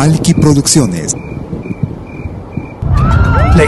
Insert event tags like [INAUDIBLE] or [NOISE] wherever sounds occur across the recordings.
Malky Producciones.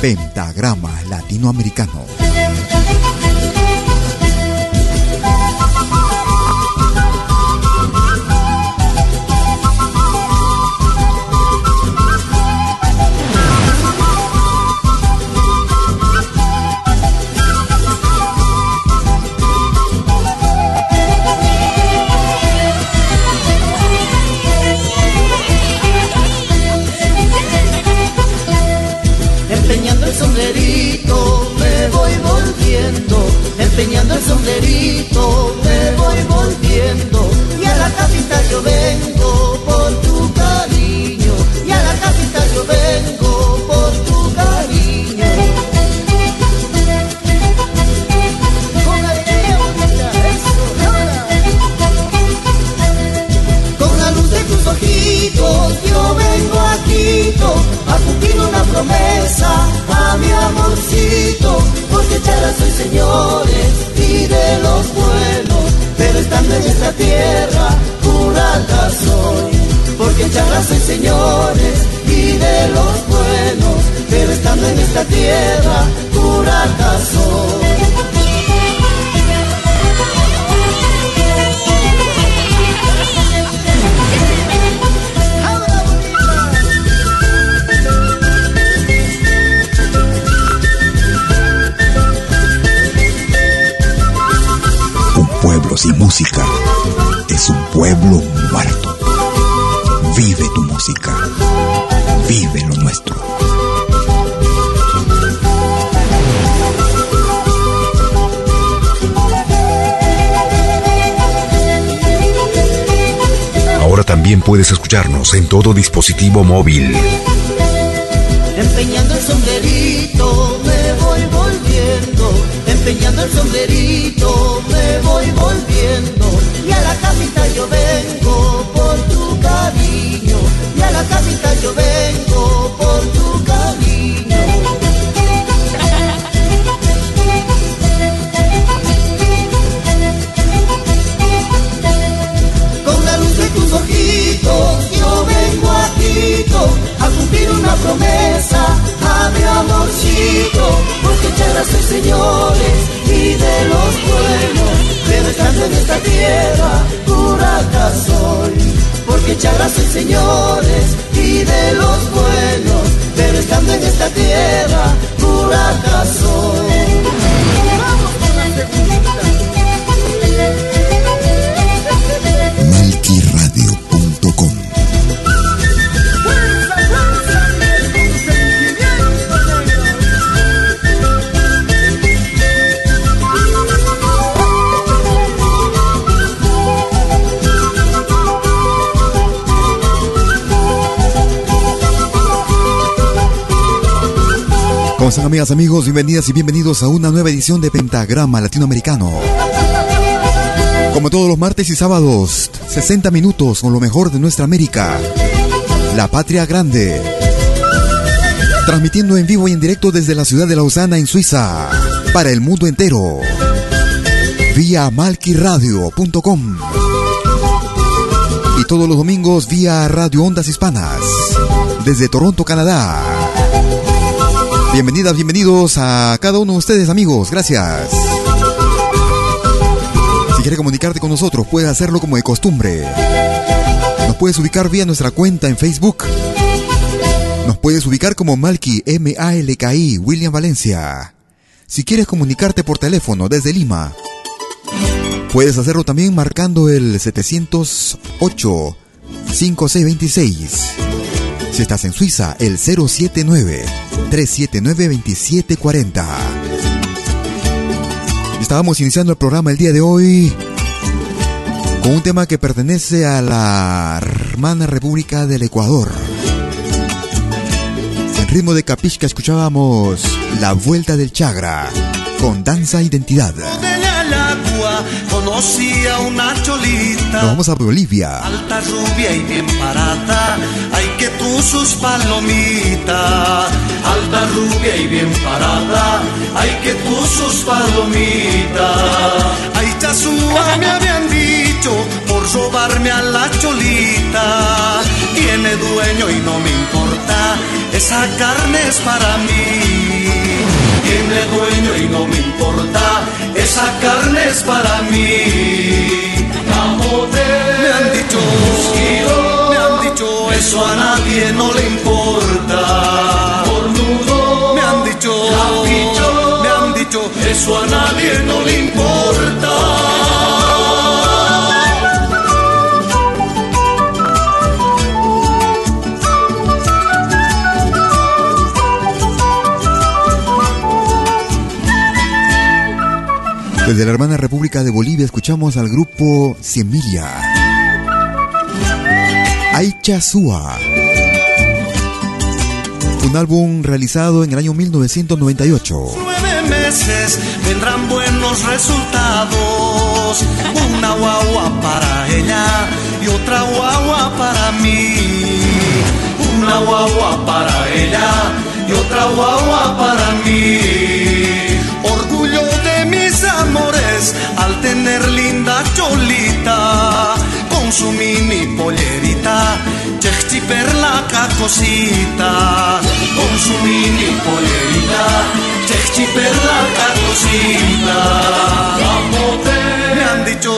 Pentagrama Latinoamericano. También puedes escucharnos en todo dispositivo móvil. Promesa a mi amorcito, porque charla soy señores y de los buenos, pero estando en esta tierra pura soy, porque charla soy señores y de los buenos, pero estando en esta tierra pura soy. Amigas, amigos? Bienvenidas y bienvenidos a una nueva edición de Pentagrama Latinoamericano. Como todos los martes y sábados, 60 minutos con lo mejor de nuestra América. La Patria Grande. Transmitiendo en vivo y en directo desde la ciudad de Lausana, en Suiza. Para el mundo entero. Vía malquiradio.com. Y todos los domingos vía Radio Ondas Hispanas. Desde Toronto, Canadá. Bienvenidas, bienvenidos a cada uno de ustedes, amigos. Gracias. Si quieres comunicarte con nosotros, puedes hacerlo como de costumbre. Nos puedes ubicar vía nuestra cuenta en Facebook. Nos puedes ubicar como Malki, M-A-L-K-I, William Valencia. Si quieres comunicarte por teléfono desde Lima, puedes hacerlo también marcando el 708 5626. Si estás en Suiza, el 079-379-2740. Estábamos iniciando el programa el día de hoy con un tema que pertenece a la hermana República del Ecuador. En ritmo de capisca escuchábamos La Vuelta del Chagra con Danza Identidad conocí a una cholita. Nos vamos a Bolivia. Alta, rubia y bien parada. Ay, que tú sus palomitas. Alta, rubia y bien parada. Ay, que tú sus palomitas. Ay, chasúa me habían dicho por robarme a la cholita. Tiene dueño y no me importa. Esa carne es para mí tiene dueño y no me importa, esa carne es para mí. Me han dicho, me han dicho, eso a nadie no le importa. Me han dicho, me han dicho, eso a nadie no le importa. Desde la hermana República de Bolivia escuchamos al grupo Semilla. Aichazúa. Un álbum realizado en el año 1998. Nueve meses vendrán buenos resultados. Una guagua para ella y otra guagua para mí. Una guagua para ella y otra guagua para mí. Al tener linda cholita con su mini pollerita, chechchi perla cacosita, con su mini pollerita, chechchi perla cacosita. Me han dicho,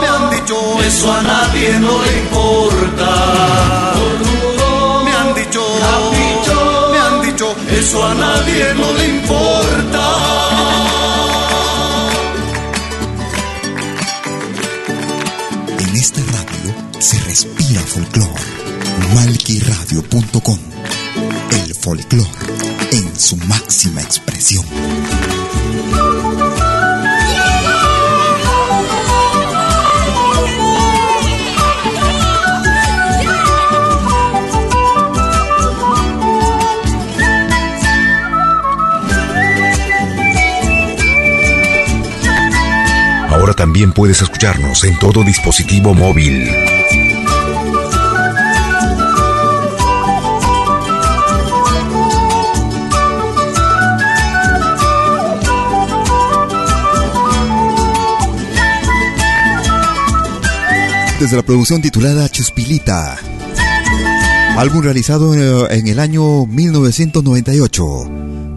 me han dicho, eso a nadie no le importa. Me han dicho, me han dicho, eso a nadie no le importa. Folclor. Malquiradio.com El folclor en su máxima expresión. Ahora también puedes escucharnos en todo dispositivo móvil. Desde la producción titulada Chuspilita, álbum realizado en el año 1998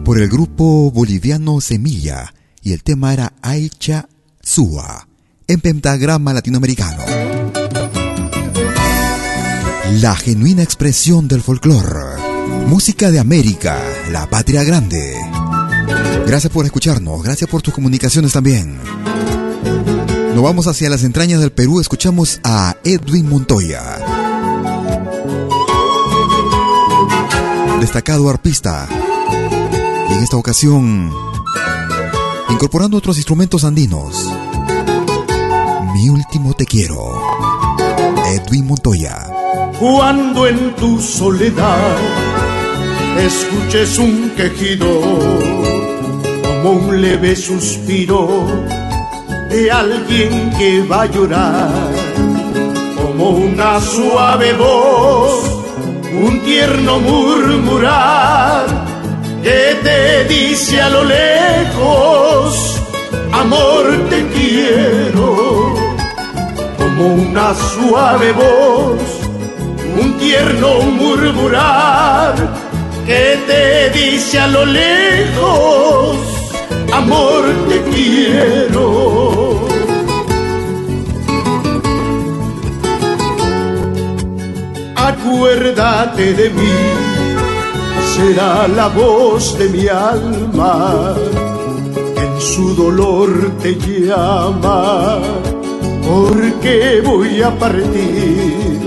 por el grupo boliviano Semilla y el tema era Aicha Sua en pentagrama latinoamericano. La genuina expresión del folclore, música de América, la patria grande. Gracias por escucharnos, gracias por tus comunicaciones también. Nos vamos hacia las entrañas del Perú, escuchamos a Edwin Montoya. Destacado arpista. Y en esta ocasión, incorporando otros instrumentos andinos. Mi último te quiero. Edwin Montoya. Cuando en tu soledad escuches un quejido como un leve suspiro de alguien que va a llorar, como una suave voz, un tierno murmurar que te dice a lo lejos, amor te quiero, como una suave voz, un tierno murmurar que te dice a lo lejos, amor te quiero. Acuérdate de mí, será la voz de mi alma, que en su dolor te llama, porque voy a partir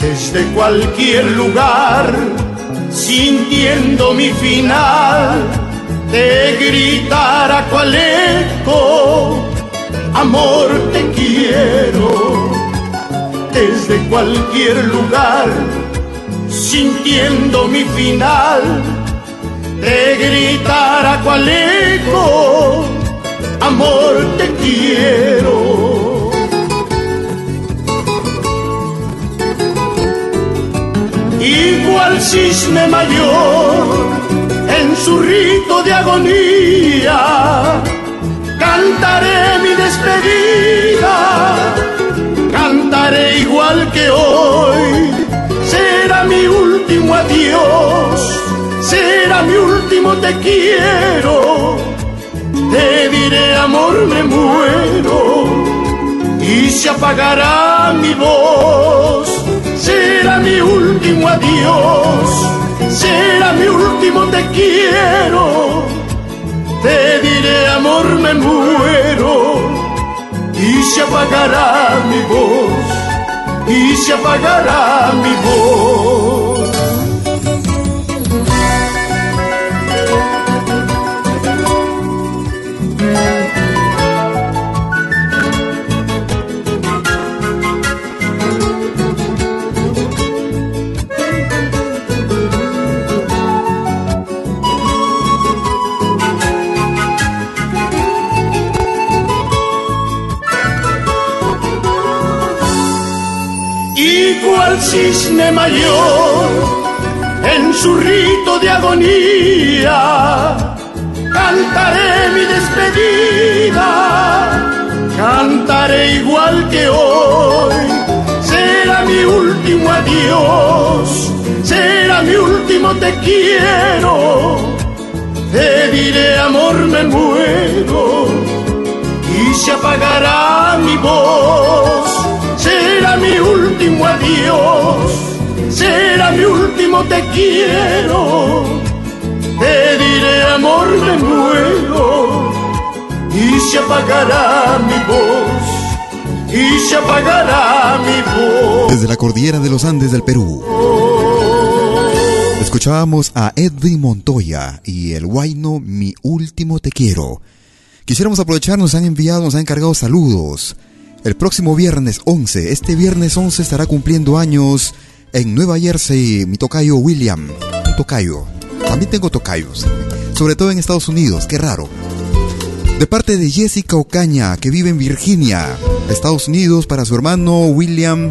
desde cualquier lugar, sintiendo mi final de gritar a cual eco, amor te quiero, desde cualquier lugar, sintiendo mi final, de gritar a cual eco, amor te quiero. Igual cisne mayor en su rito de agonía. Cantaré mi despedida, cantaré igual que hoy. Será mi último adiós, será mi último te quiero. Te diré amor me muero y se apagará mi voz. Será mi último adiós será mi último te quiero. Te diré amor me muero y se apagará mi voz y se apagará mi voz. Cisne mayor en su rito de agonía. Cantaré mi despedida, cantaré igual que hoy. Será mi último adiós, será mi último te quiero. Te diré amor me muero y se apagará mi voz será mi último adiós, será mi último te quiero. Te diré amor me muero y se apagará mi voz, y se apagará mi voz. Desde la cordillera de los Andes del Perú. Escuchábamos a Edwin Montoya y el Guayno Mi Último Te Quiero. Quisiéramos aprovechar, nos han enviado, nos han encargado saludos. El próximo viernes 11, este viernes 11 estará cumpliendo años en Nueva Jersey mi tocayo William. Un tocayo. También tengo tocayos. Sobre todo en Estados Unidos, qué raro. De parte de Jessica Ocaña, que vive en Virginia, Estados Unidos, para su hermano William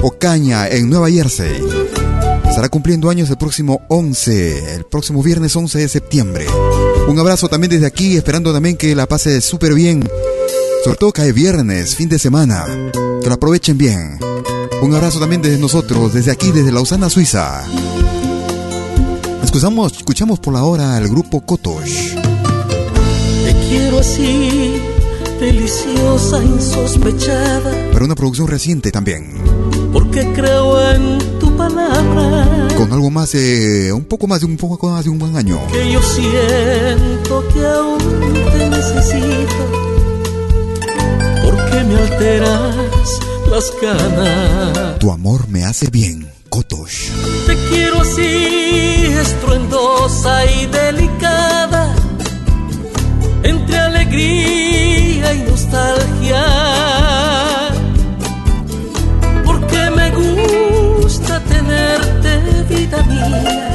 Ocaña en Nueva Jersey. Estará cumpliendo años el próximo 11, el próximo viernes 11 de septiembre. Un abrazo también desde aquí, esperando también que la pase súper bien sobre todo cae viernes, fin de semana. Que lo aprovechen bien. Un abrazo también desde nosotros, desde aquí, desde Lausana, Suiza. Escuchamos, escuchamos por la hora al grupo Kotosh. Te quiero así, deliciosa, insospechada. Pero una producción reciente también. Porque creo en tu palabra. Con algo más, un poco más de un poco más de un buen año. Que yo siento que aún te necesito me alteras las ganas. Tu amor me hace bien, Kotosh. Te quiero así, estruendosa y delicada, entre alegría y nostalgia. Porque me gusta tenerte, vida mía,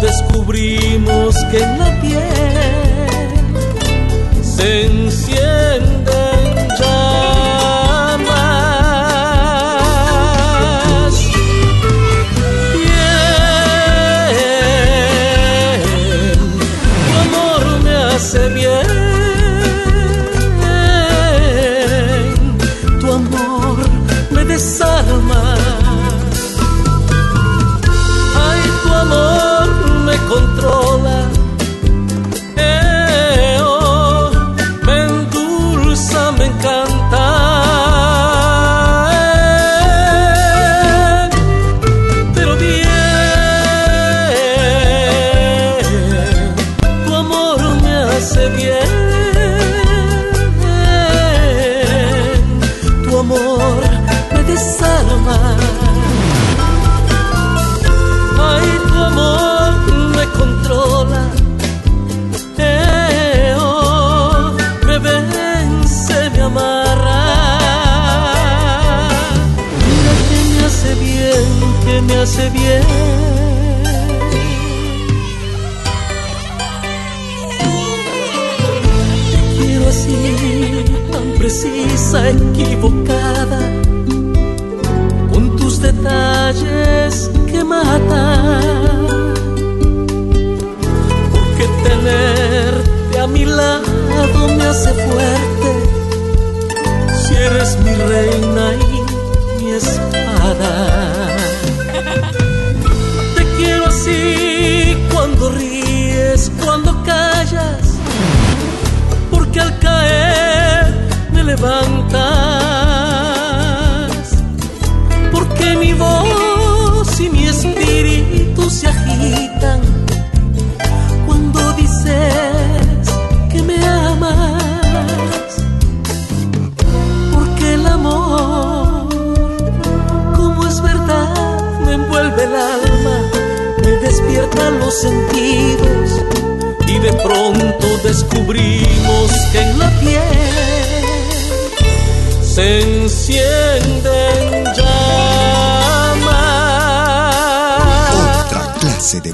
descubrimos que en la tierra hace fuerte. Si eres mi reina y mi espada. Te quiero así cuando ríes, cuando callas. Porque al caer me levantas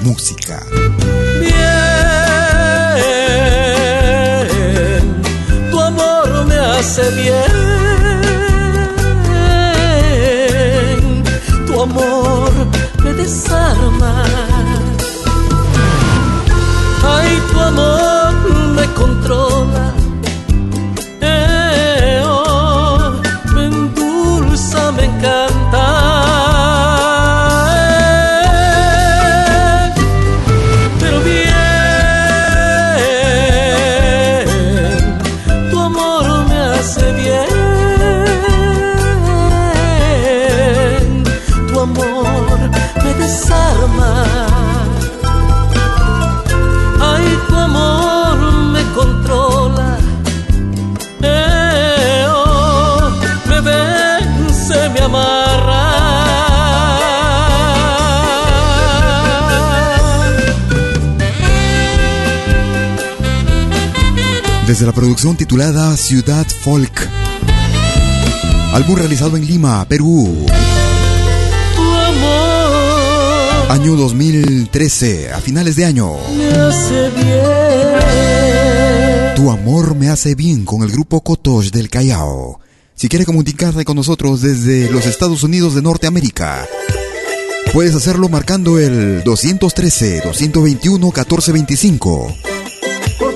música. Bien, tu amor me hace bien. Tu amor me desarma. Ay, tu amor me controla. Desde la producción titulada Ciudad Folk. Álbum realizado en Lima, Perú. Tu amor Año 2013, a finales de año. me hace bien. Tu amor me hace bien con el grupo Kotosh del Callao. Si quieres comunicarte con nosotros desde los Estados Unidos de Norteamérica, puedes hacerlo marcando el 213-221-1425.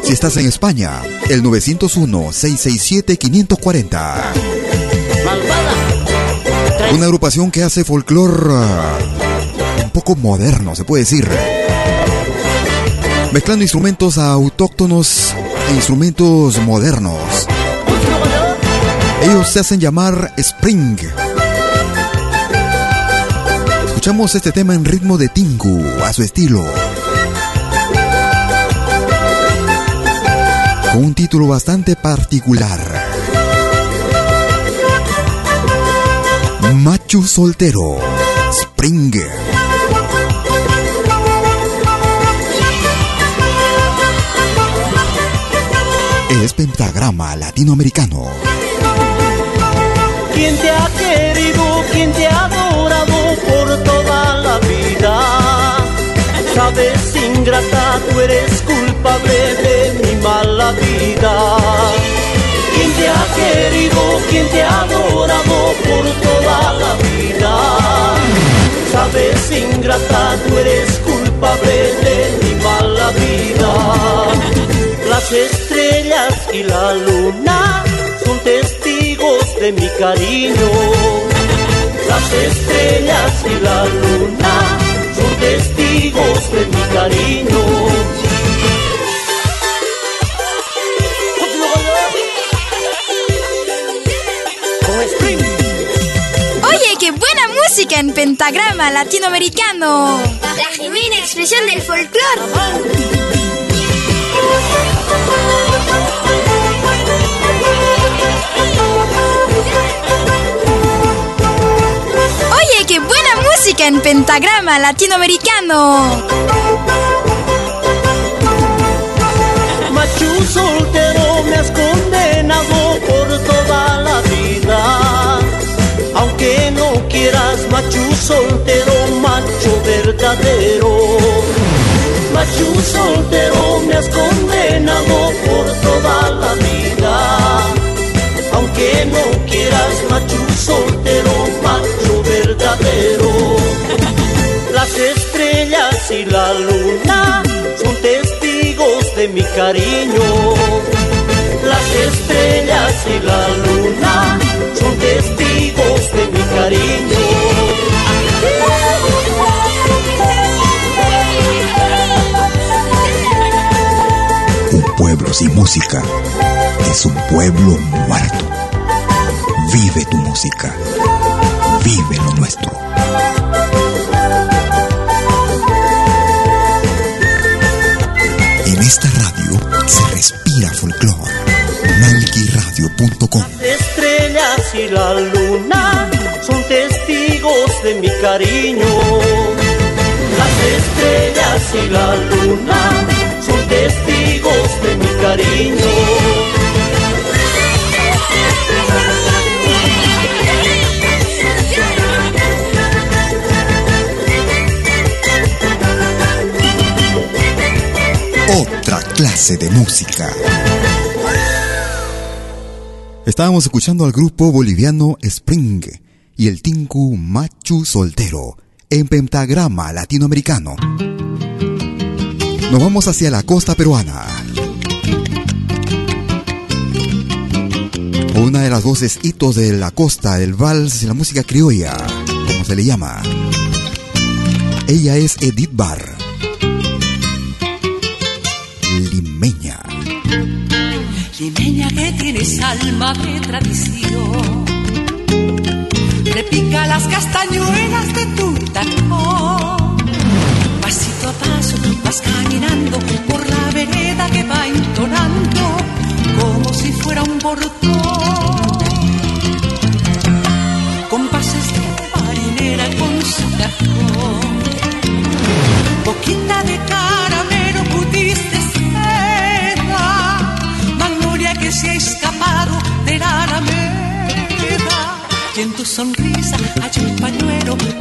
Si estás en España, el 901-667-540. Una agrupación que hace folclore ah, un poco moderno, se puede decir. Mezclando instrumentos autóctonos e instrumentos modernos. Ellos se hacen llamar Spring. Escuchamos este tema en ritmo de Tingu, a su estilo. Con un título bastante particular. Machu soltero. Spring. Es pentagrama latinoamericano. ¿Quién te ha querido? ¿Quién te ha adorado por toda la vida? Sabes, ingrata, tú eres culpable mala vida. Quien te ha querido, quien te ha adorado por toda la vida. Sabes, ingrata, tú eres culpable de mi mala vida. Las estrellas y la luna son testigos de mi cariño. Las estrellas y la luna son testigos de mi cariño música en pentagrama latinoamericano. La genuina expresión del folclore. Oye, qué buena música en pentagrama latinoamericano. Macho soltero, macho verdadero. Macho soltero me has condenado por toda la vida. Aunque no quieras macho soltero, macho verdadero. [LAUGHS] Las estrellas y la luna son testigos de mi cariño. Las estrellas y la luna son testigos de mi cariño. Un pueblo sin música es un pueblo muerto. Vive tu música, vive lo nuestro. En esta radio se respira folclore. Malquiradio.com y la luna son testigos de mi cariño. Las estrellas y la luna son testigos de mi cariño. Otra clase de música. Estábamos escuchando al grupo boliviano Spring y el Tinku Machu Soltero en pentagrama latinoamericano. Nos vamos hacia la costa peruana. Una de las voces hitos de la costa del vals y la música criolla, como se le llama. Ella es Edith Barr. Limeña que tienes alma de tradición. Repica las castañuelas de tu tacón. Pasito a paso vas caminando por la vereda que va entonando como si fuera un portón.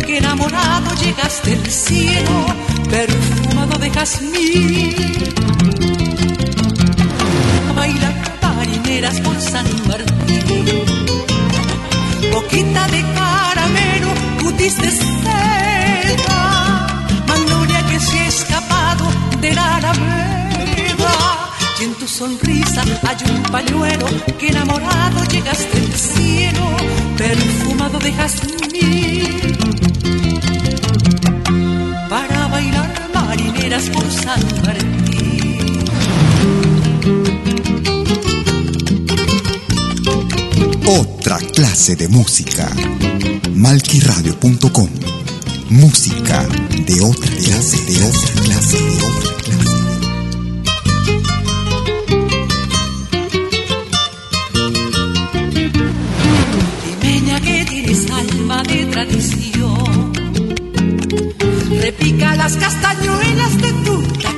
Que enamorado llegaste del cielo, perfumado de jazmín. A bailar marineras por San Martín. Boquita de caramelo, cutis de seda, magnolia que se ha escapado de la alameda y en tu sonrisa hay un pañuelo que enamorado llegaste al cielo, perfumado de jazmín. Por San Martín. Otra clase de música. Malquiradio.com Música de otra clase, de otra clase, de otra clase. de tradición. Repica las castañuelas de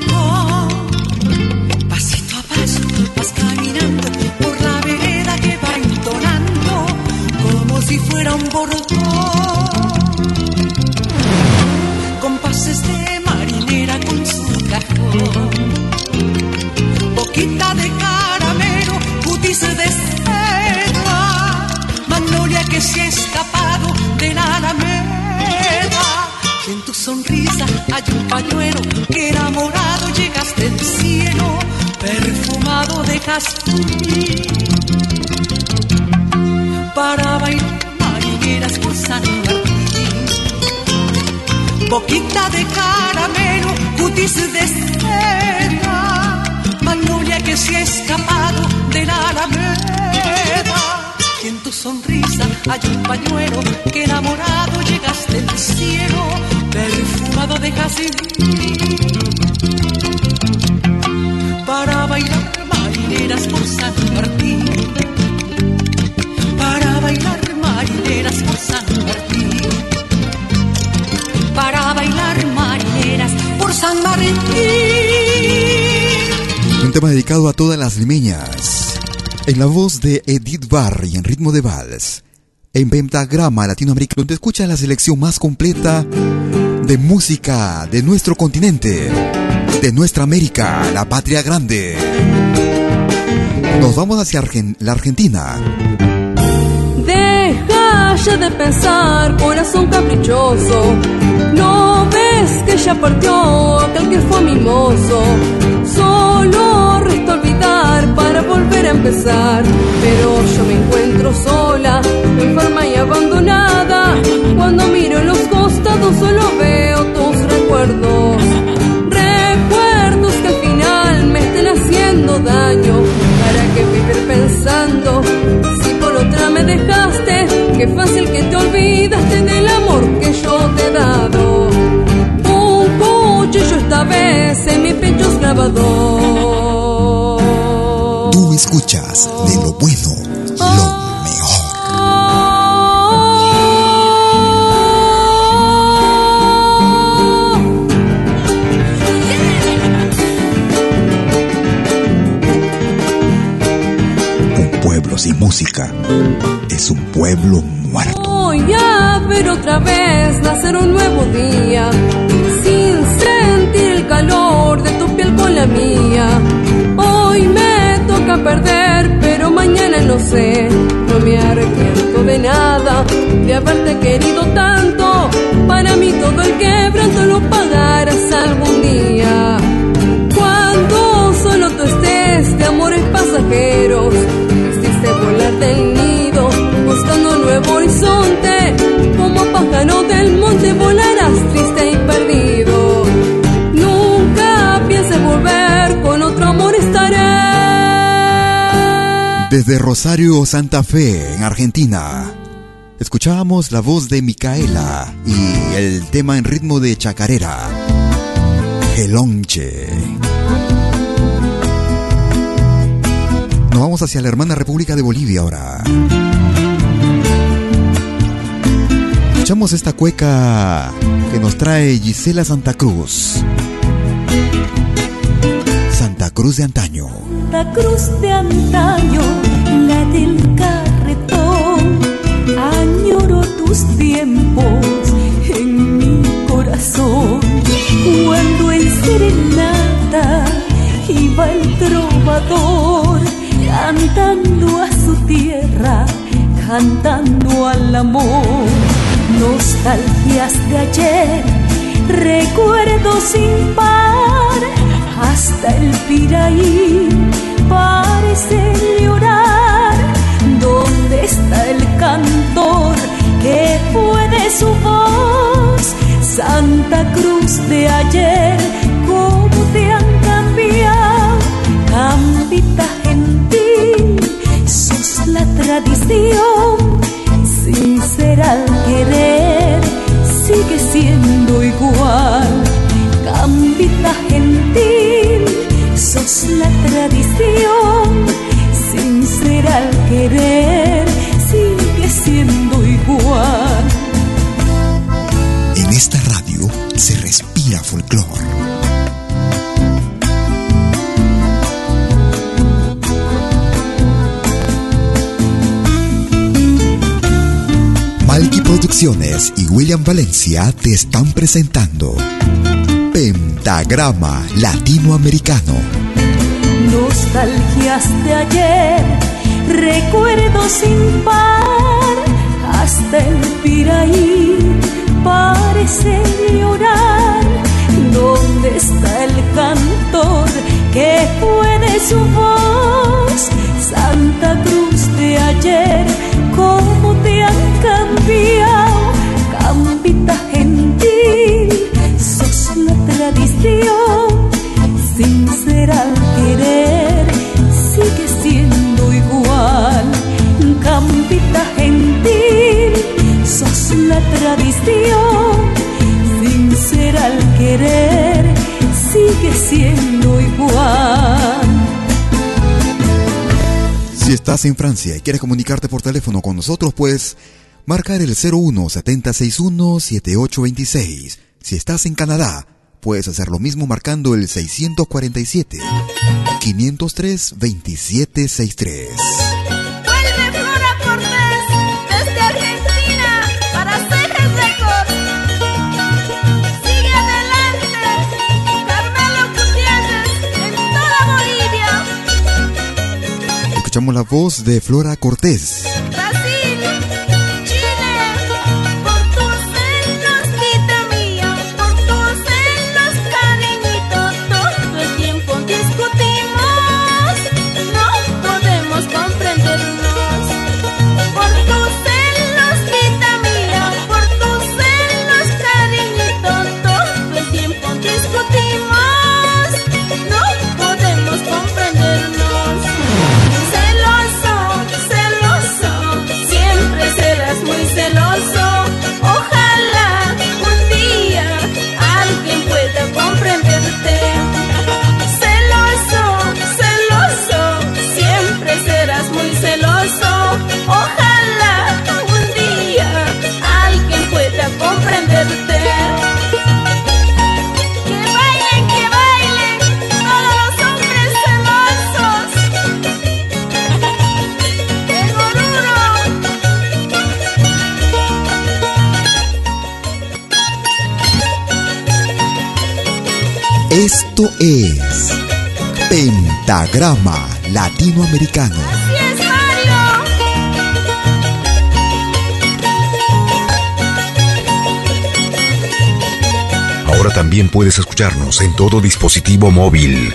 perfumado de jazmín. Para bailar marineras por San Martín. Boquita de caramelo, cutis de seda, magnolia que se ha escapado de la alameda. Y en tu sonrisa hay un pañuelo que enamorado llegaste al cielo, perfumado de jazmín. Martín. Para bailar marineras por San Martín. Para bailar marineras por San Martín. Un tema dedicado a todas las limeñas. En la voz de Edith Barr y en ritmo de vals. En Pentagrama Latinoamericano te escucha la selección más completa de música de nuestro continente, de nuestra América, la patria grande. Nos vamos hacia la Argentina. Deja ya de pensar, corazón caprichoso. No ves que ya partió aquel que fue mimoso. Solo resta olvidar para volver a empezar. Pero yo me encuentro sola, enferma y abandonada. Cuando miro Escuchas de lo bueno, lo mejor. Un pueblo sin música es un pueblo muerto. Voy a ver otra vez nacer un nuevo día, sin sentir el calor de tu piel con la mía. Toca perder, pero mañana no sé. No me arrepiento de nada, de haberte querido tanto. Para mí todo el quebranto lo pagarás algún día. Cuando solo tú estés de amores pasajeros, hiciste volar del nido, buscando nuevo horizonte. Como pájaro del monte volarás triste y perdido. Desde Rosario, Santa Fe, en Argentina, escuchábamos la voz de Micaela y el tema en ritmo de chacarera, Gelonche. Nos vamos hacia la hermana República de Bolivia ahora. Escuchamos esta cueca que nos trae Gisela Santa Cruz. Santa Cruz de antaño. Santa Cruz de antaño, la del carretón. Añoro tus tiempos en mi corazón. Cuando en serenata iba el trovador, cantando a su tierra, cantando al amor. Nostalgias de ayer, recuerdos sin par hasta el Piraí parece llorar. ¿Dónde está el cantor que puede su voz? Santa Cruz de ayer, ¿cómo te han cambiado? Cambita gentil, sos la tradición, sincera al querer, sigue siendo igual cambita gentil, la tradición, sincera al querer, sigue siendo igual. En esta radio se respira folclor. Malky Producciones y William Valencia te están presentando Pentagrama Latinoamericano nostalgias de ayer, recuerdos sin par, hasta el piraí parece llorar. ¿Dónde está el cantor que fue de su voz? Santa Cruz de ayer, ¿cómo te han cambiado? Campita gentil, sos la tradición sincera estás en Francia y quieres comunicarte por teléfono con nosotros, pues marcar el 01 761 7826. Si estás en Canadá, puedes hacer lo mismo marcando el 647 Escuchamos la voz de Flora Cortés. Esto es Pentagrama Latinoamericano. Así es, Mario. Ahora también puedes escucharnos en todo dispositivo móvil.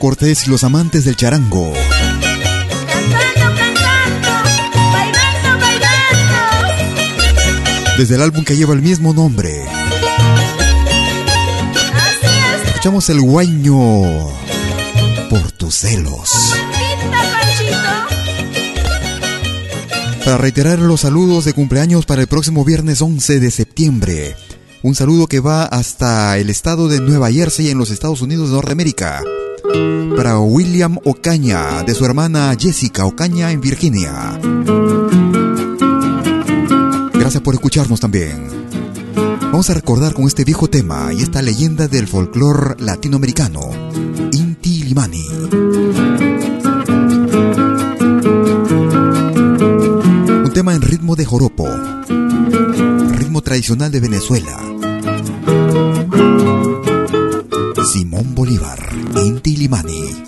Cortés y los amantes del charango. Cantando, cantando, bailando, bailando. Desde el álbum que lleva el mismo nombre. Escuchamos el guaño por tus celos. Para reiterar los saludos de cumpleaños para el próximo viernes 11 de septiembre. Un saludo que va hasta el estado de Nueva Jersey en los Estados Unidos de Norteamérica. Para William Ocaña, de su hermana Jessica Ocaña en Virginia. Gracias por escucharnos también. Vamos a recordar con este viejo tema y esta leyenda del folclore latinoamericano, Inti Limani. Un tema en ritmo de joropo, ritmo tradicional de Venezuela. Simón Bolívar, Inti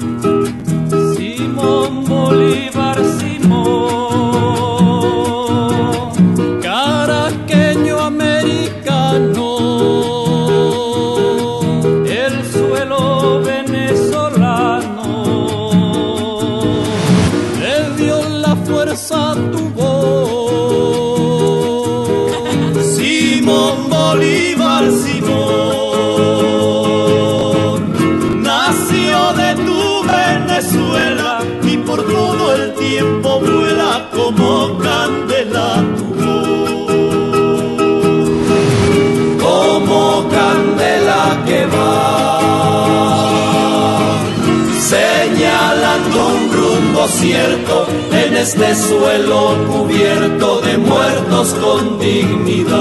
cierto en este suelo cubierto de muertos con dignidad.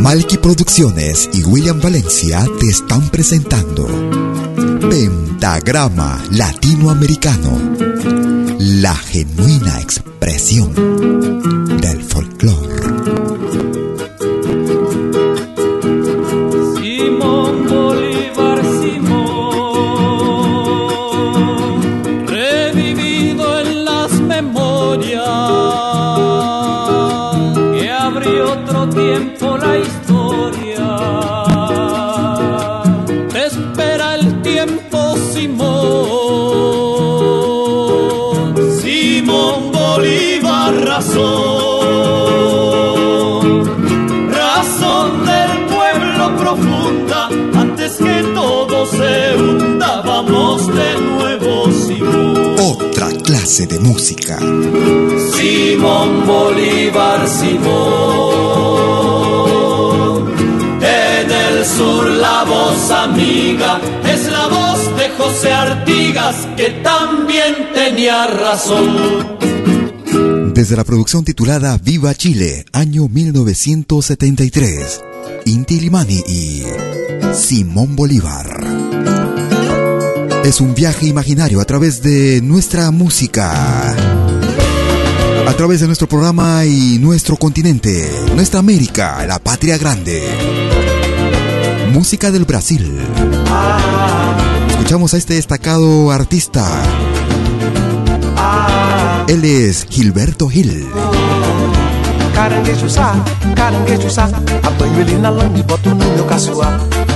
Malky Producciones y William Valencia te están presentando Pentagrama Latinoamericano, la genuina expresión clase de música. Simón Bolívar Simón. En el sur la voz amiga es la voz de José Artigas que también tenía razón. Desde la producción titulada Viva Chile, año 1973, Inti Limani y Simón Bolívar. Es un viaje imaginario a través de nuestra música, a través de nuestro programa y nuestro continente, nuestra América, la patria grande. Música del Brasil. Escuchamos a este destacado artista. Él es Gilberto Gil.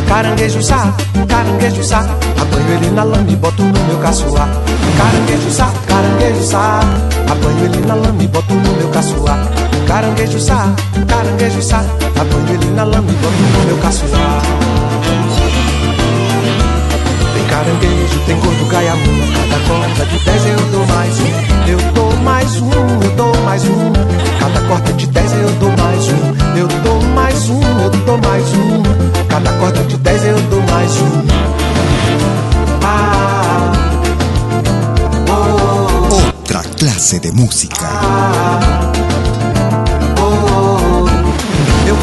Caranguejo sá, caranguejo sá Apanho ele na lama e boto no meu caçoar Caranguejo sá, caranguejo sá Apanho ele na lama e boto no meu caçoar Caranguejo sá, caranguejo sá Apanho ele na lama e boto no meu caçoar caranguejo, tem gordo, gaiamu Cada corda de dez eu dou mais um. Eu dou mais um, eu dou mais um. Cada corda de dez eu dou mais um. Eu dou mais um, eu dou mais um. Cada corda de dez eu dou mais um. Ah, Otra clase de música. Eu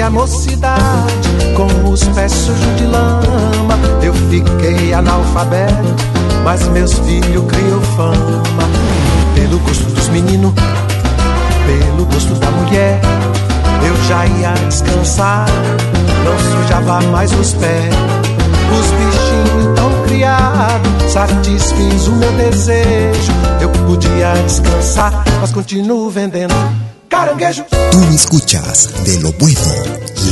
a mocidade com os pés sujos de lama. Eu fiquei analfabeto, mas meus filhos criam fama. Pelo gosto dos meninos, pelo gosto da mulher. Eu já ia descansar, não sujava mais os pés. Os bichinhos tão criados, satisfiz o meu desejo. Eu podia descansar, mas continuo vendendo. Tú me escuchas de lo bueno,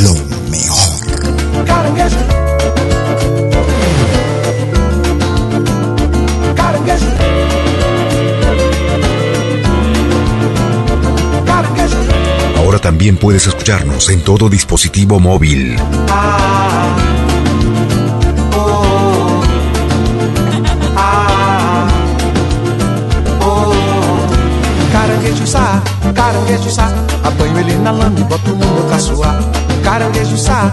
lo mejor. Ahora también puedes escucharnos en todo dispositivo móvil. Ah. Caranguejo sá. Apanho ele na lama e boto no meu caçoar caranguejo sá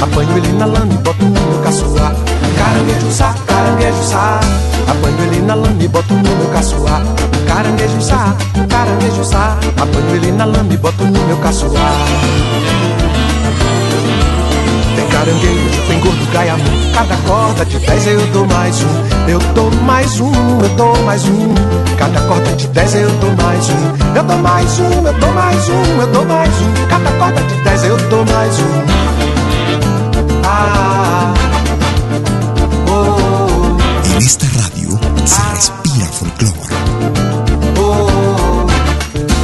Apanho ele na lama e boto no meu caçoar caranguejo sá Apanho ele na lama e boto no meu caçoar caranguejo sá Apanho ele na lama e boto no meu caçoar caranguejo, tem gordo, gaiamu Cada corda de dez eu dou mais um. Eu dou mais um, eu dou mais um. Cada corda de dez eu dou mais um. Eu dou mais um, eu dou mais um, eu dou mais um. Cada corda de dez eu dou mais um. Ah, oh, En esta radio se respira folclore.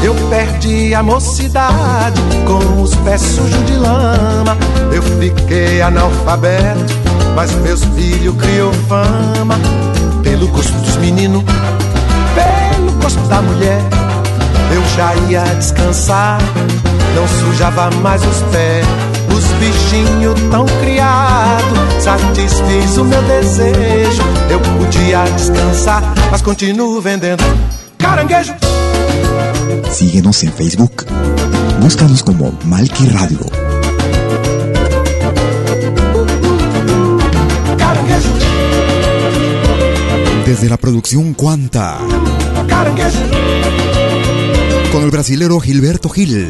Eu perdi a mocidade com os pés sujos de lama Eu fiquei analfabeto, mas meus filhos criou fama Pelo gosto dos meninos, pelo gosto da mulher Eu já ia descansar, não sujava mais os pés Os bichinhos desfiz o meu desejo. Eu podia descansar, mas continuo vendendo caranguejo. Síguenos en Facebook. Búscanos como Malki Radio. Desde la producción Cuanta. Con el brasilero Gilberto Gil.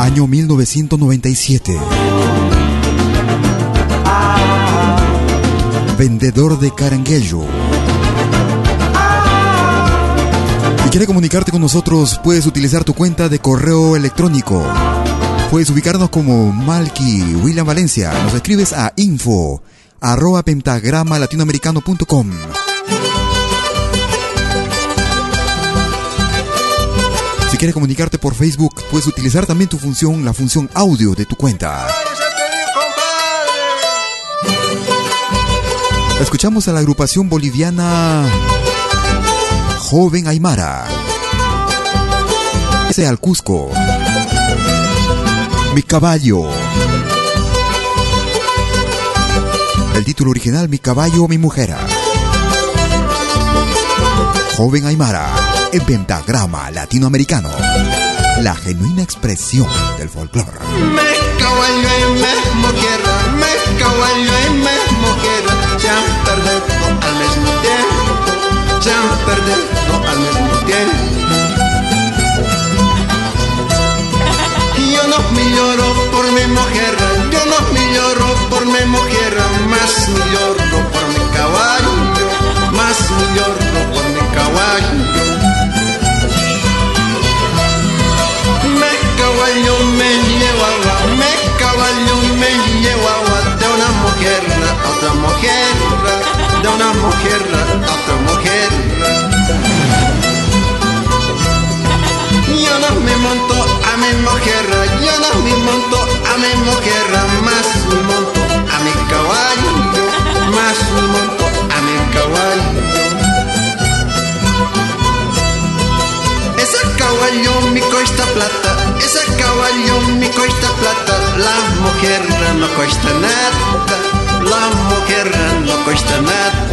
Año 1997. Vendedor de caranguejo. Si quieres comunicarte con nosotros, puedes utilizar tu cuenta de correo electrónico. Puedes ubicarnos como Malky William Valencia. Nos escribes a info arroba pentagrama latinoamericano.com. Si quieres comunicarte por Facebook, puedes utilizar también tu función, la función audio de tu cuenta. Escuchamos a la agrupación boliviana Joven Aymara. Ese al Cusco. Mi caballo. El título original Mi caballo, mi mujer. Joven Aymara, en pentagrama latinoamericano. La genuina expresión del folclore. Me caballo han perdido al mismo tiempo. Cuesta ese caballo me cuesta plata, la mujer no cuesta nada, la mujer no cuesta nada.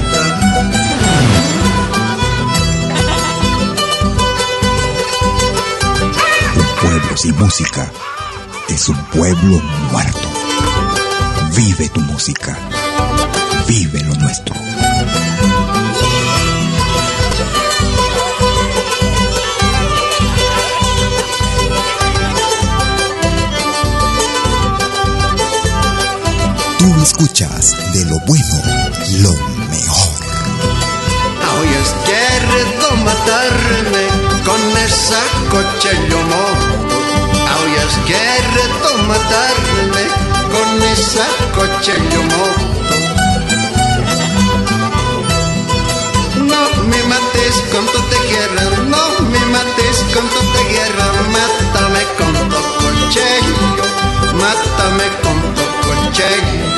Un pueblo sin música es un pueblo muerto. Vive tu música. Vive lo nuestro. Escuchas de lo bueno lo mejor. Hoy es quiere matarme con esa coche yo moto. Hoy es quiere matarme con esa coche yo moto. No me mates con tu tejera, no me mates con tu tejera, mátame con tu coche, mátame con tu coche.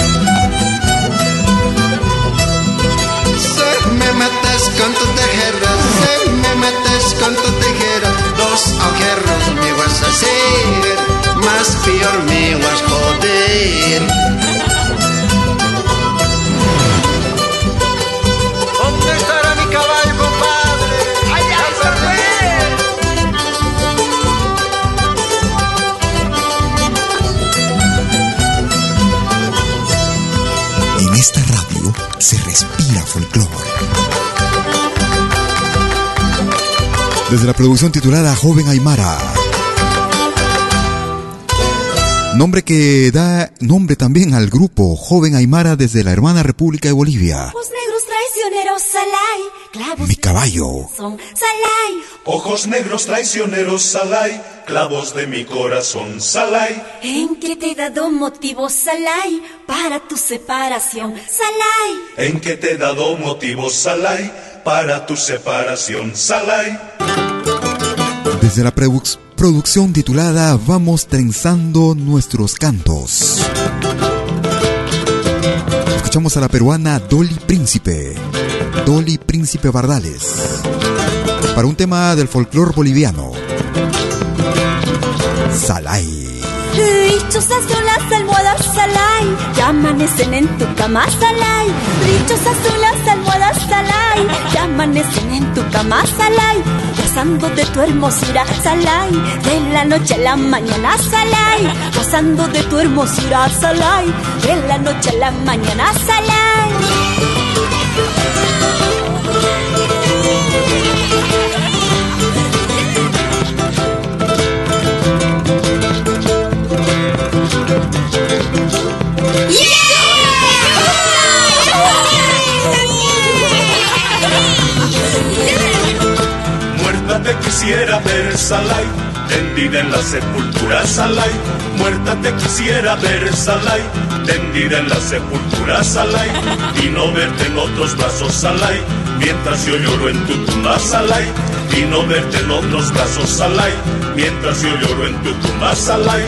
Metes con tu tejera, se me metes con tu tejera, dos agujeros me vas a hacer, más peor me vas a joder. ¿Dónde estará mi caballo, compadre? ¡Allá se fue! En esta radio se respira folclore. Desde la producción titulada Joven Aymara. Nombre que da nombre también al grupo Joven Aymara desde la hermana República de Bolivia. Ojos negros traicioneros, salay, clavos Mi caballo. son, salay. Ojos negros traicioneros, Salai, clavos de mi corazón, Salai. ¿En qué te he dado motivo, salay, para tu separación, salay? En que te he dado motivos, Salai, para tu separación, Salai. Desde la produ- producción titulada Vamos trenzando nuestros cantos. Escuchamos a la peruana Dolly Príncipe. Dolly Príncipe Bardales. Para un tema del folclore boliviano. Salay. Dichosas son almohadas, salay, ya amanecen en tu cama, salay. Brichos azules, almohadas, salay. Ya amanecen en tu cama, salay. Gozando de tu hermosura, salay. De la noche a la mañana, salay. Gozando de tu hermosura, salay. De la noche a la mañana, salay. Te quisiera ver, Salai, tendida en la sepultura, Salai. Muerta te quisiera ver, Salai, tendida en la sepultura, Salai. Y no verte en otros brazos, Salai, mientras yo lloro en tu tumba, Salai. Y no verte en otros brazos, Salai, mientras yo lloro en tu tumba, Salai.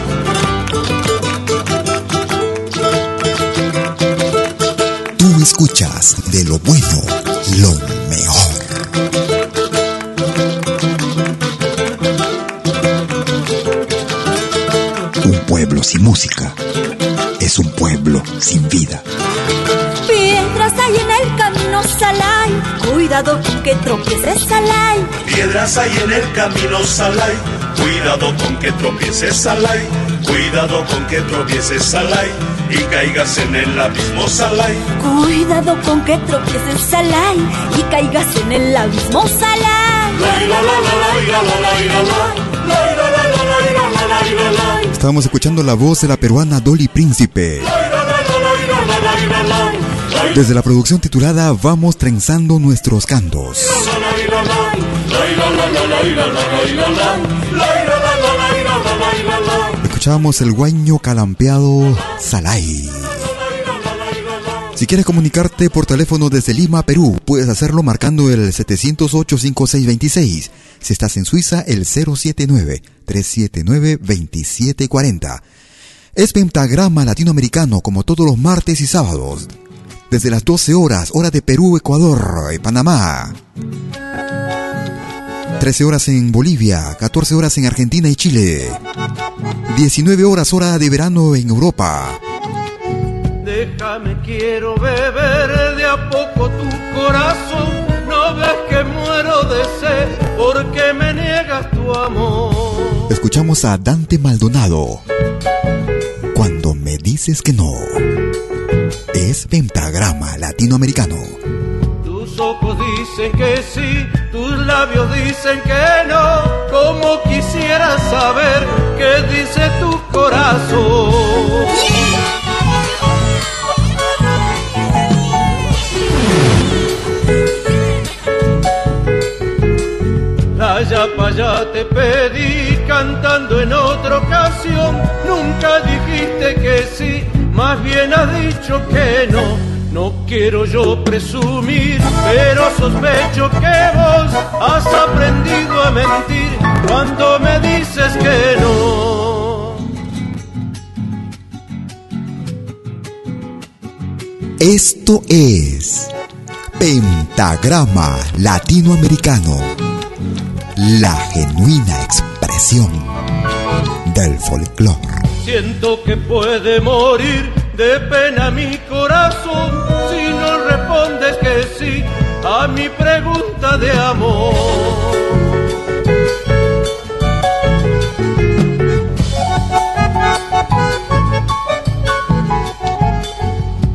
Tú escuchas de lo bueno, lo mejor. Pueblo sin música es un pueblo sin vida. Piedras hay en el camino, salay. Cuidado con que tropieces, salay. Piedras hay en el camino, Salai. Cuidado con que tropieces, Salai. Cuidado con que tropieces, Salai. Y caigas en el abismo, Salai. Cuidado con que tropieces, salay. Y caigas en el abismo, salay. Estábamos escuchando la voz de la peruana Dolly Príncipe. Desde la producción titulada Vamos trenzando nuestros cantos. Escuchábamos el guaño calampeado Salay. Si quieres comunicarte por teléfono desde Lima, Perú, puedes hacerlo marcando el 708-5626. Si estás en Suiza, el 079-379-2740. Es Pentagrama Latinoamericano como todos los martes y sábados. Desde las 12 horas, hora de Perú, Ecuador y Panamá. 13 horas en Bolivia, 14 horas en Argentina y Chile. 19 horas hora de verano en Europa. Déjame, quiero beber de a poco tu corazón. No ves que muero de sed porque me niegas tu amor. Escuchamos a Dante Maldonado. Cuando me dices que no. Es Pentagrama Latinoamericano. Tus ojos dicen que sí, tus labios dicen que no. Como quisiera saber qué dice tu corazón. Allá te pedí cantando en otra ocasión. Nunca dijiste que sí, más bien has dicho que no. No quiero yo presumir, pero sospecho que vos has aprendido a mentir cuando me dices que no. Esto es Pentagrama Latinoamericano. La genuina expresión del folclore. Siento que puede morir de pena mi corazón si no respondes que sí a mi pregunta de amor.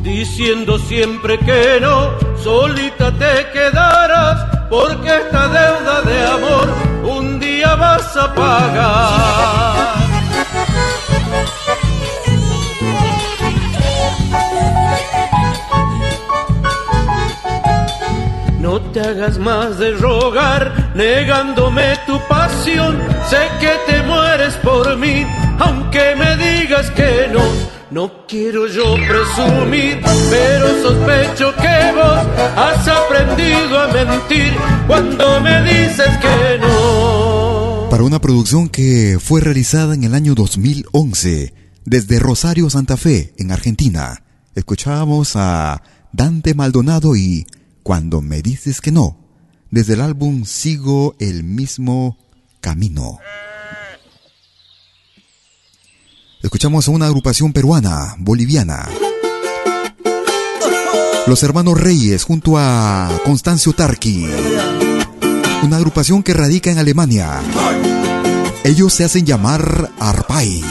Diciendo siempre que no, solita te quedarás, Más de rogar, negándome tu pasión. Sé que te mueres por mí, aunque me digas que no. No quiero yo presumir, pero sospecho que vos has aprendido a mentir cuando me dices que no. Para una producción que fue realizada en el año 2011 desde Rosario, Santa Fe, en Argentina, escuchábamos a Dante Maldonado y Cuando me dices que no, desde el álbum Sigo el mismo camino. Escuchamos a una agrupación peruana, boliviana. Los hermanos Reyes junto a Constancio Tarki. Una agrupación que radica en Alemania. Ellos se hacen llamar Arpai.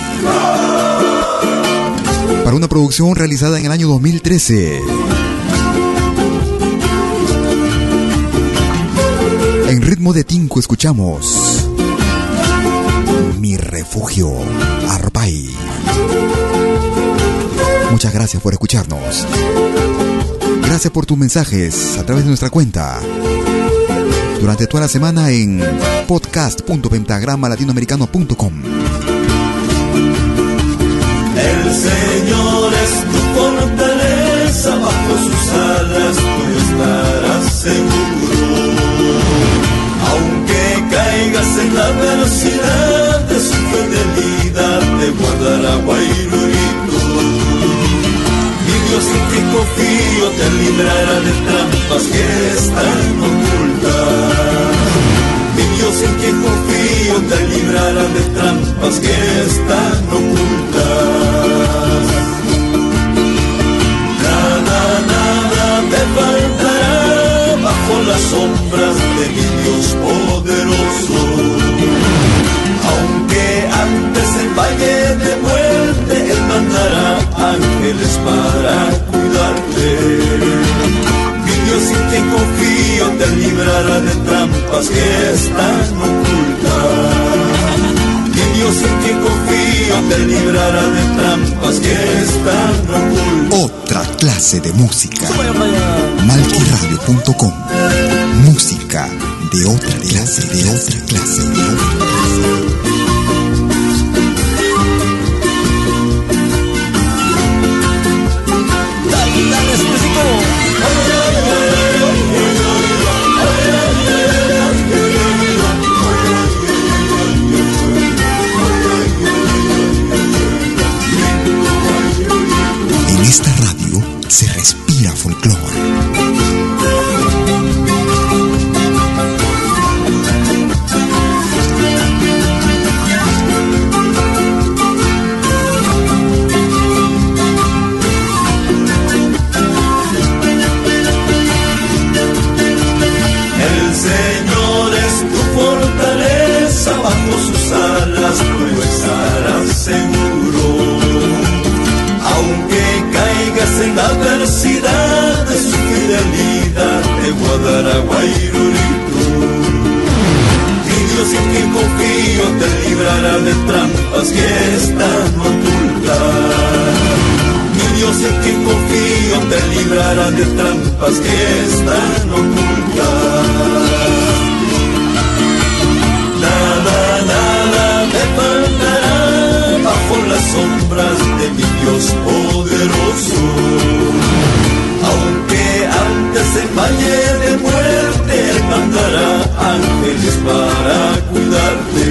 Para una producción realizada en el año 2013. En ritmo de tinco escuchamos Mi refugio, Arpai. Muchas gracias por escucharnos. Gracias por tus mensajes a través de nuestra cuenta. Durante toda la semana en podcast.pentagramalatinoamericano.com. El Señor es tu fortaleza, bajo sus alas tú estarás seguro. En la velocidad de su fidelidad, te guardará Guairurito. Mi Dios en quien confío te librará de trampas que están ocultas. Mi Dios en quien confío te librará de trampas que están ocultas. Nada, nada te faltará bajo las sombras de mi Dios poderoso. Antes el valle de muerte, Él mandará ángeles para cuidarte. Mi Dios en quien confío te librará de trampas que están ocultas. Mi Dios en quien confío te librará de trampas que están ocultas. Otra clase de música. Malquiradio.com. Música de otra clase, de otra clase, de otra clase. Te librará de trampas que están ocultas. Nada, nada me faltará bajo las sombras de mi Dios poderoso. Aunque antes en valle de muerte mandará ángeles para cuidarte.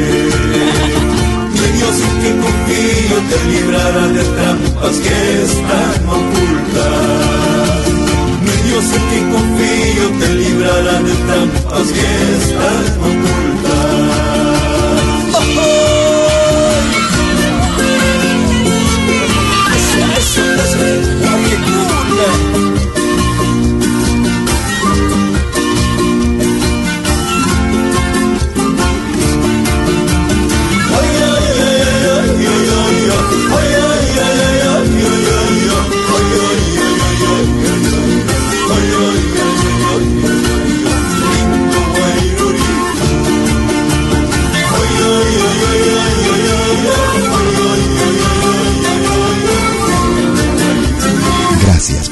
Dios en quien confío te librará de trampas que están ocultas. Dios en quien confío te librará de trampas que están ocultas. Eso, eso, eso,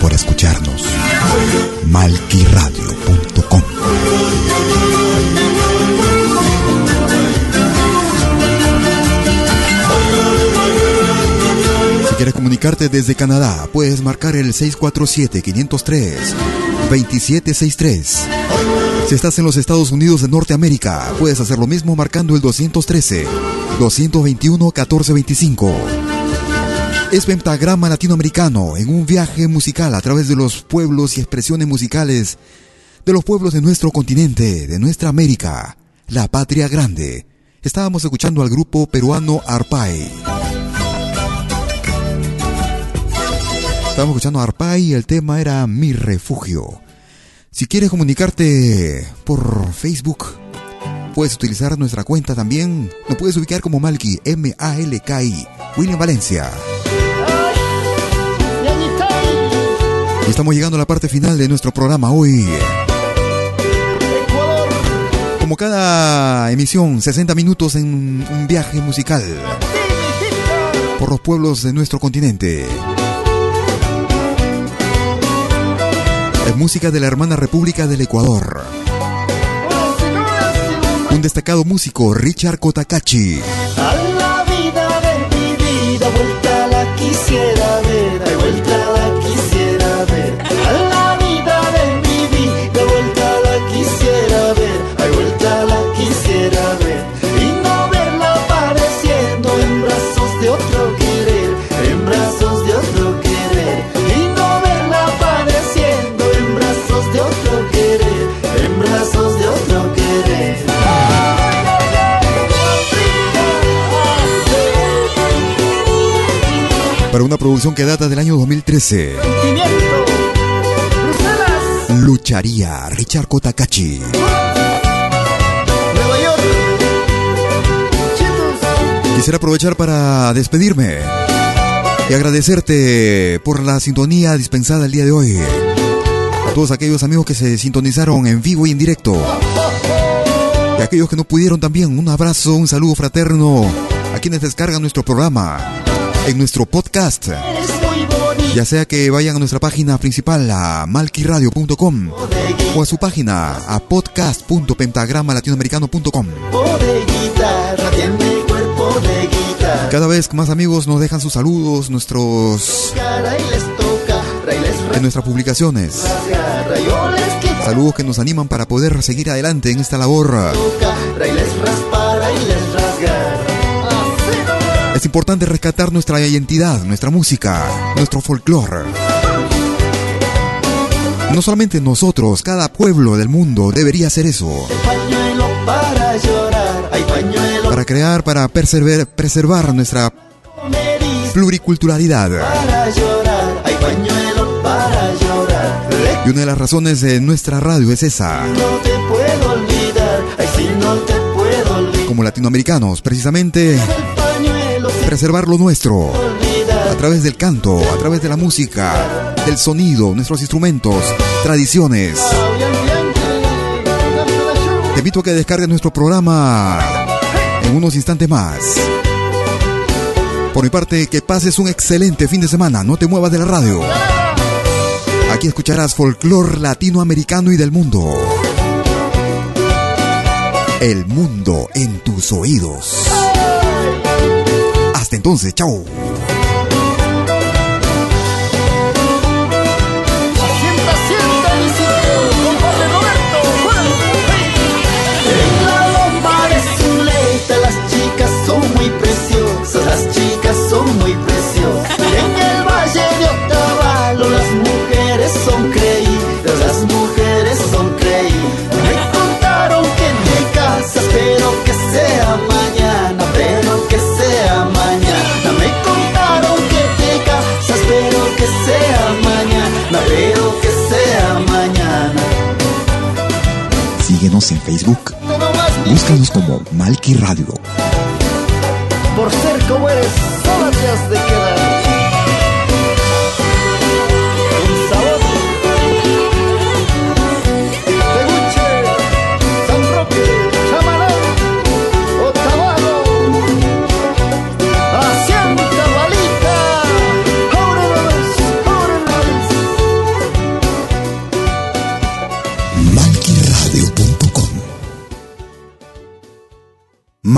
por escucharnos. Malquiradio.com. Si quieres comunicarte desde Canadá, puedes marcar el 647-503-2763. Si estás en los Estados Unidos de Norteamérica, puedes hacer lo mismo marcando el 213-221-1425. Es Pentagrama Latinoamericano en un viaje musical a través de los pueblos y expresiones musicales de los pueblos de nuestro continente, de nuestra América, la patria grande. Estábamos escuchando al grupo peruano Arpai. Estamos escuchando a Arpay y el tema era Mi Refugio. Si quieres comunicarte por Facebook, puedes utilizar nuestra cuenta también. Nos puedes ubicar como Malki, M-A-L-K-I, William Valencia. Estamos llegando a la parte final de nuestro programa hoy. Como cada emisión, 60 minutos en un viaje musical por los pueblos de nuestro continente. Es música de la hermana República del Ecuador. Un destacado músico, Richard Kotakachi. Producción que data del año 2013. Lucharía Richard Kotakachi. Quisiera aprovechar para despedirme y agradecerte por la sintonía dispensada el día de hoy. A todos aquellos amigos que se sintonizaron en vivo y en directo. Y a aquellos que no pudieron también, un abrazo, un saludo fraterno a quienes descargan nuestro programa en nuestro podcast. Ya sea que vayan a nuestra página principal a malquiradio.com o a su página a podcast.pentagramalatinoamericano.com. Cada vez más amigos nos dejan sus saludos, nuestros en nuestras publicaciones. Saludos que nos animan para poder seguir adelante en esta labor. Es importante rescatar nuestra identidad, nuestra música, nuestro folclore. No solamente nosotros, cada pueblo del mundo debería hacer eso. para llorar, hay Para crear, para preservar, preservar nuestra pluriculturalidad. para llorar, hay para llorar. Y una de las razones de nuestra radio es esa. No te puedo olvidar, ay no te puedo olvidar. Como latinoamericanos, precisamente preservar lo nuestro. A través del canto, a través de la música, del sonido, nuestros instrumentos, tradiciones. Te invito a que descargues nuestro programa en unos instantes más. Por mi parte, que pases un excelente fin de semana. No te muevas de la radio. Aquí escucharás folclor latinoamericano y del mundo. El mundo en tus oídos. Hasta entonces, chao. Síguenos en Facebook. Búscanos como Malki Radio. Por ser como eres, solo te has de quedar.